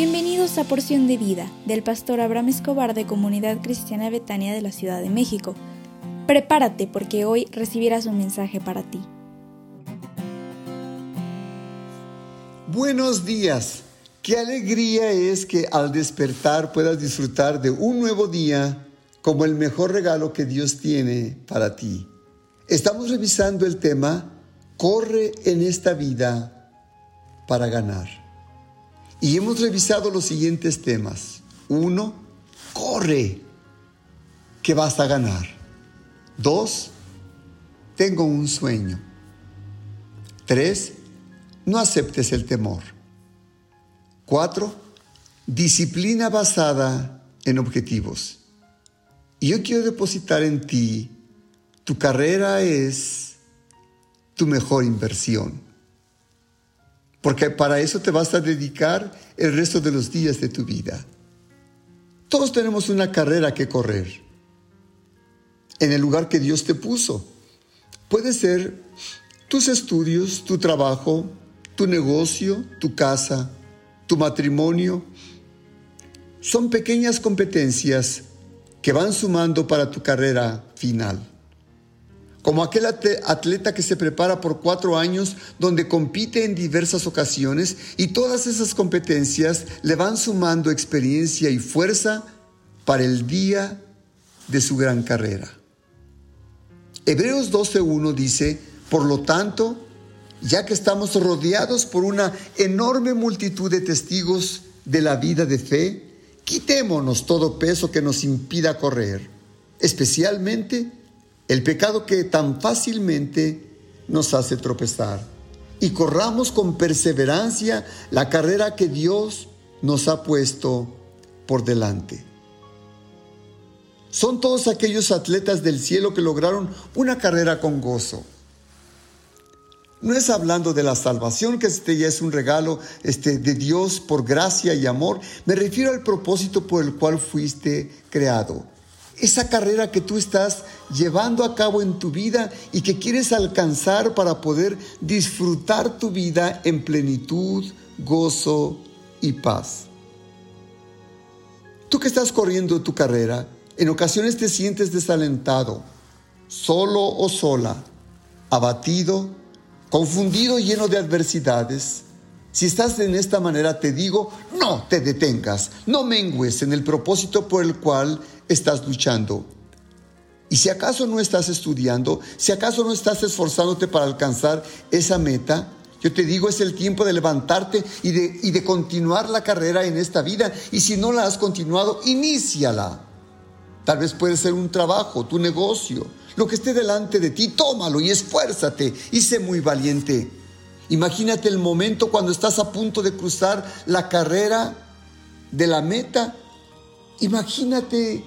Bienvenidos a Porción de Vida del pastor Abraham Escobar de Comunidad Cristiana Betania de la Ciudad de México. Prepárate porque hoy recibirás un mensaje para ti. Buenos días. Qué alegría es que al despertar puedas disfrutar de un nuevo día como el mejor regalo que Dios tiene para ti. Estamos revisando el tema Corre en esta vida para ganar. Y hemos revisado los siguientes temas. Uno, corre, que vas a ganar. Dos, tengo un sueño. Tres, no aceptes el temor. Cuatro, disciplina basada en objetivos. Y yo quiero depositar en ti, tu carrera es tu mejor inversión porque para eso te vas a dedicar el resto de los días de tu vida. Todos tenemos una carrera que correr en el lugar que Dios te puso. Puede ser tus estudios, tu trabajo, tu negocio, tu casa, tu matrimonio. Son pequeñas competencias que van sumando para tu carrera final como aquel atleta que se prepara por cuatro años donde compite en diversas ocasiones y todas esas competencias le van sumando experiencia y fuerza para el día de su gran carrera. Hebreos 12.1 dice, por lo tanto, ya que estamos rodeados por una enorme multitud de testigos de la vida de fe, quitémonos todo peso que nos impida correr, especialmente el pecado que tan fácilmente nos hace tropezar. Y corramos con perseverancia la carrera que Dios nos ha puesto por delante. Son todos aquellos atletas del cielo que lograron una carrera con gozo. No es hablando de la salvación, que este ya es un regalo este, de Dios por gracia y amor. Me refiero al propósito por el cual fuiste creado esa carrera que tú estás llevando a cabo en tu vida y que quieres alcanzar para poder disfrutar tu vida en plenitud, gozo y paz. Tú que estás corriendo tu carrera, en ocasiones te sientes desalentado, solo o sola, abatido, confundido, lleno de adversidades. Si estás en esta manera, te digo, no te detengas, no mengues en el propósito por el cual estás luchando. Y si acaso no estás estudiando, si acaso no estás esforzándote para alcanzar esa meta, yo te digo, es el tiempo de levantarte y de, y de continuar la carrera en esta vida. Y si no la has continuado, iníciala. Tal vez puede ser un trabajo, tu negocio, lo que esté delante de ti, tómalo y esfuérzate y sé muy valiente. Imagínate el momento cuando estás a punto de cruzar la carrera de la meta. Imagínate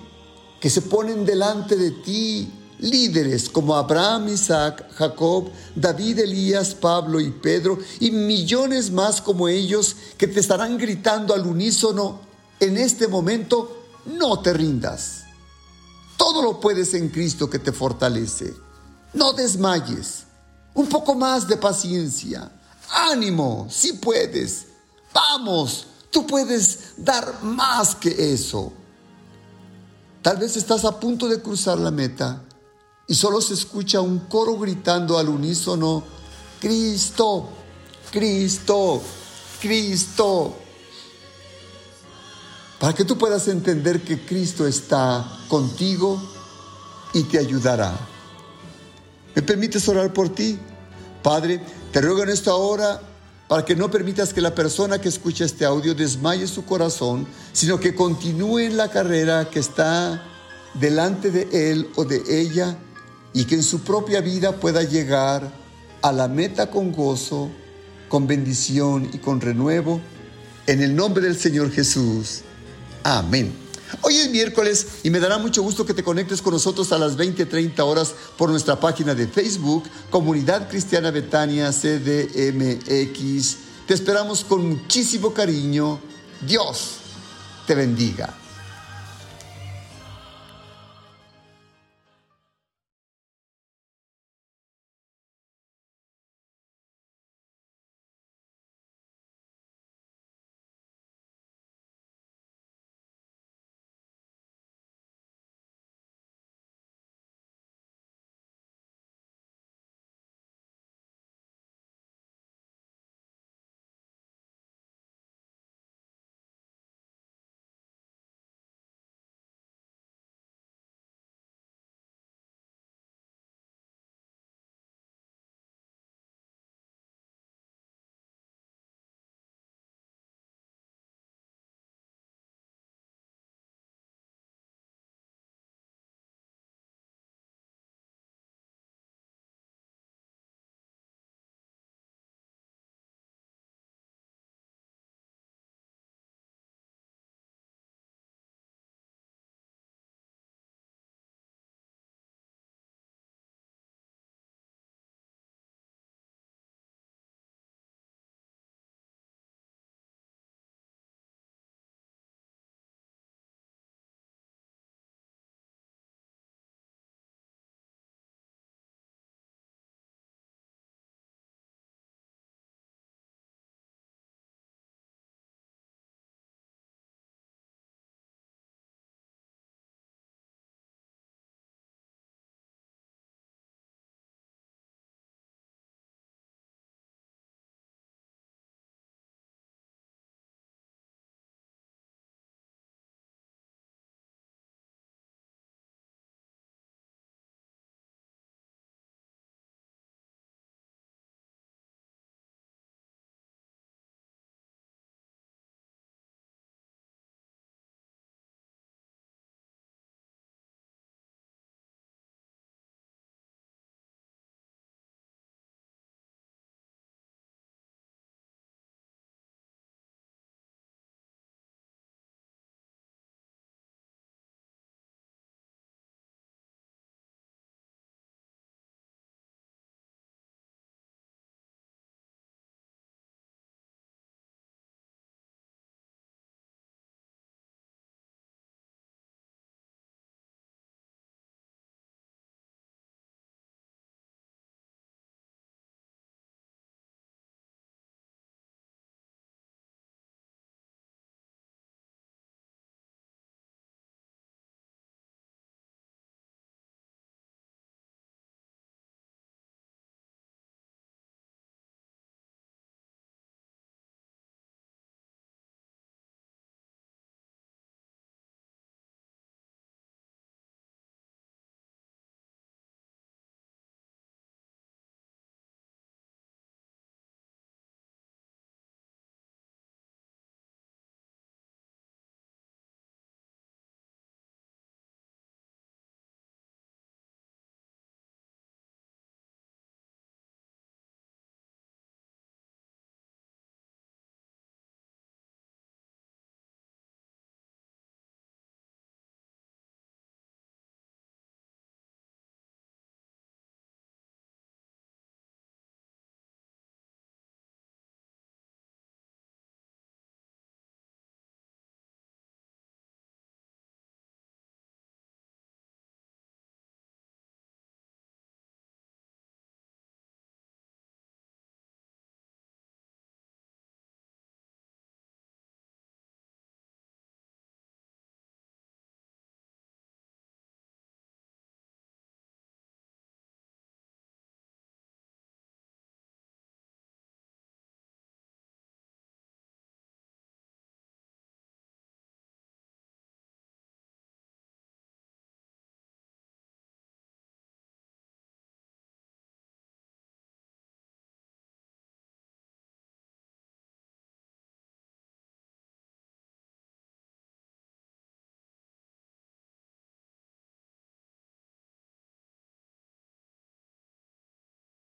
que se ponen delante de ti líderes como Abraham, Isaac, Jacob, David, Elías, Pablo y Pedro y millones más como ellos que te estarán gritando al unísono en este momento, no te rindas. Todo lo puedes en Cristo que te fortalece. No desmayes. Un poco más de paciencia. Ánimo, si puedes. Vamos, tú puedes dar más que eso. Tal vez estás a punto de cruzar la meta y solo se escucha un coro gritando al unísono, Cristo, Cristo, Cristo. Para que tú puedas entender que Cristo está contigo y te ayudará. ¿Me permites orar por ti? Padre, te ruego en esta hora para que no permitas que la persona que escucha este audio desmaye su corazón, sino que continúe en la carrera que está delante de él o de ella y que en su propia vida pueda llegar a la meta con gozo, con bendición y con renuevo. En el nombre del Señor Jesús. Amén. Hoy es miércoles y me dará mucho gusto que te conectes con nosotros a las 20:30 horas por nuestra página de Facebook, Comunidad Cristiana Betania CDMX. Te esperamos con muchísimo cariño. Dios te bendiga.